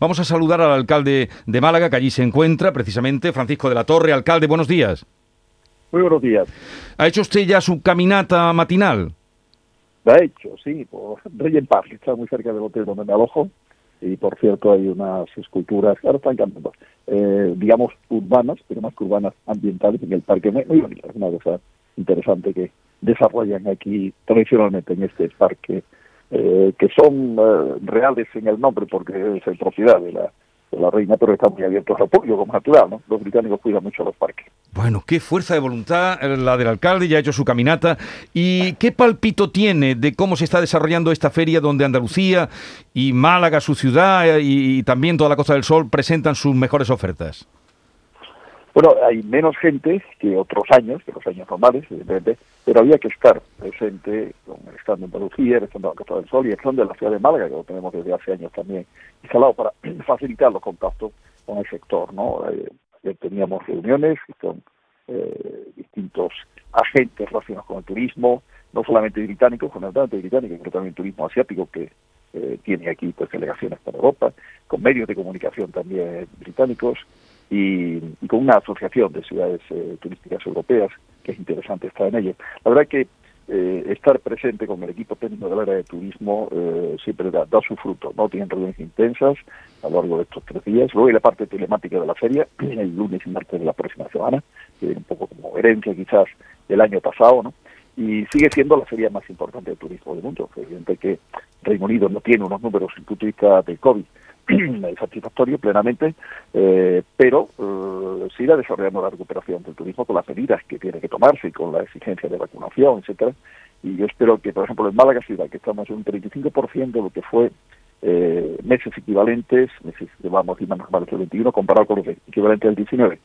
Vamos a saludar al alcalde de Málaga, que allí se encuentra precisamente, Francisco de la Torre. Alcalde, buenos días. Muy buenos días. ¿Ha hecho usted ya su caminata matinal? La ha hecho, sí, por Rey que está muy cerca del hotel donde me alojo. Y por cierto, hay unas esculturas, ahora están cambiando, eh, digamos, urbanas, pero más que urbanas, ambientales en el parque. Muy, muy bonita, es una cosa interesante que desarrollan aquí tradicionalmente en este parque, eh, que son eh, reales en el nombre porque es propiedad de la la reina, pero está muy abierto al público, como natural, ¿no? Los británicos cuidan mucho los parques. Bueno, qué fuerza de voluntad la del alcalde, ya ha hecho su caminata. ¿Y qué palpito tiene de cómo se está desarrollando esta feria donde Andalucía y Málaga, su ciudad, y también toda la Costa del Sol presentan sus mejores ofertas? Bueno, hay menos gente que otros años, que los años normales, evidentemente, pero había que estar presente con el stand de Andalucía, el stand de la Costa del Sol y el stand de la ciudad de Málaga, que lo tenemos desde hace años también instalado para facilitar los contactos con el sector. ¿no? Eh, teníamos reuniones con eh, distintos agentes relacionados con el turismo, no solamente británicos, fundamentalmente británicos, pero también turismo asiático que eh, tiene aquí pues delegaciones para Europa, con medios de comunicación también británicos, y, con una asociación de ciudades eh, turísticas europeas, que es interesante estar en ello. La verdad que eh, estar presente con el equipo técnico del área de turismo eh, siempre da, su fruto, ¿no? Tienen reuniones intensas a lo largo de estos tres días. Luego hay la parte telemática de la feria, el lunes y martes de la próxima semana, que un poco como herencia quizás del año pasado, ¿no? Y sigue siendo la feria más importante de turismo del mundo. Evidente que Reino Unido no tiene unos números sin punto de del COVID satisfactorio plenamente, eh, pero eh, se irá desarrollando la recuperación del turismo con las medidas que tiene que tomarse y con la exigencia de vacunación, etcétera. Y yo espero que, por ejemplo, en Málaga ciudad, que estamos en un 35% de lo que fue eh, meses equivalentes, meses, vamos, más normales del 21, comparado con los equivalentes del 19,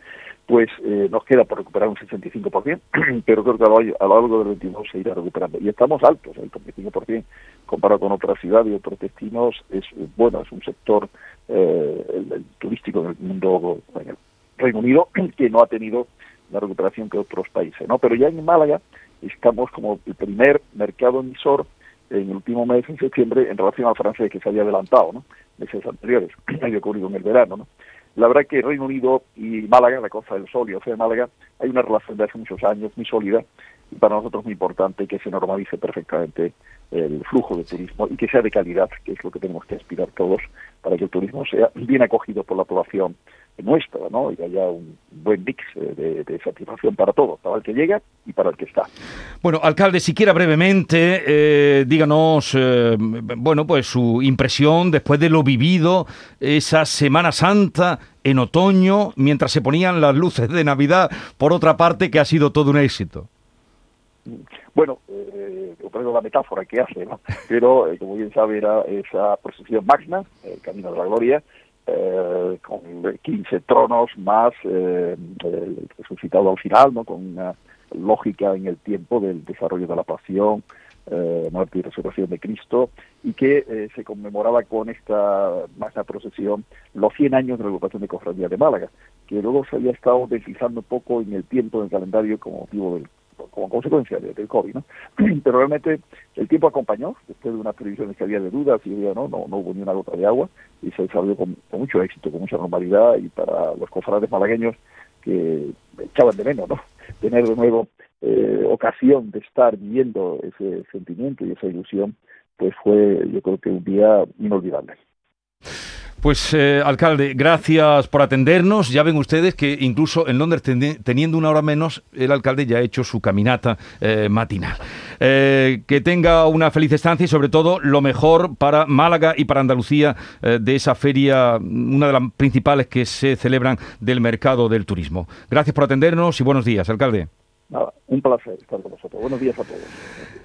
pues eh, nos queda por recuperar un 65%, pero creo que a lo, a lo largo del 22 se irá recuperando. Y estamos altos, el 35% comparado con otras ciudades y otros destinos, es bueno, es un sector eh, el, turístico en el mundo, en el Reino Unido, que no ha tenido la recuperación que otros países, ¿no? Pero ya en Málaga estamos como el primer mercado emisor en el último mes, en septiembre, en relación al francés que se había adelantado, ¿no? Meses anteriores, había ocurrido en el verano, ¿no? La verdad que Reino Unido y Málaga, la Costa del Sol y Océano de Málaga, hay una relación de hace muchos años muy sólida y para nosotros es muy importante que se normalice perfectamente el flujo de turismo y que sea de calidad, que es lo que tenemos que aspirar todos para que el turismo sea bien acogido por la población nuestra, ¿no? Y haya un buen mix de, satisfacción para todos, para el que llega y para el que está. Bueno, alcalde, siquiera brevemente, eh, díganos, eh, bueno, pues su impresión después de lo vivido esa Semana Santa en otoño, mientras se ponían las luces de Navidad, por otra parte, que ha sido todo un éxito. Bueno, eh, traigo la metáfora que hace, ¿no? Pero, como bien sabe, era esa procesión magna, el Camino de la Gloria, eh, con 15 tronos más eh, el resucitado al final, ¿no? con una lógica en el tiempo del desarrollo de la pasión, eh, muerte y resurrección de Cristo, y que eh, se conmemoraba con esta magna procesión los 100 años de la agrupación de Cofradía de Málaga, que luego se había estado deslizando un poco en el tiempo, en el calendario, como motivo del como consecuencia del COVID, ¿no? Pero realmente el tiempo acompañó, después de unas previsiones que había de dudas y había, ¿no? No, no hubo ni una gota de agua y se desarrolló con, mucho éxito, con mucha normalidad y para los cofrades malagueños que echaban de menos, ¿no? Tener de nuevo eh, ocasión de estar viviendo ese sentimiento y esa ilusión, pues fue yo creo que un día inolvidable. Pues, eh, alcalde, gracias por atendernos. Ya ven ustedes que incluso en Londres, teniendo una hora menos, el alcalde ya ha hecho su caminata eh, matinal. Eh, que tenga una feliz estancia y, sobre todo, lo mejor para Málaga y para Andalucía de esa feria, una de las principales que se celebran del mercado del turismo. Gracias por atendernos y buenos días, alcalde. un placer estar con vosotros. Buenos días a todos.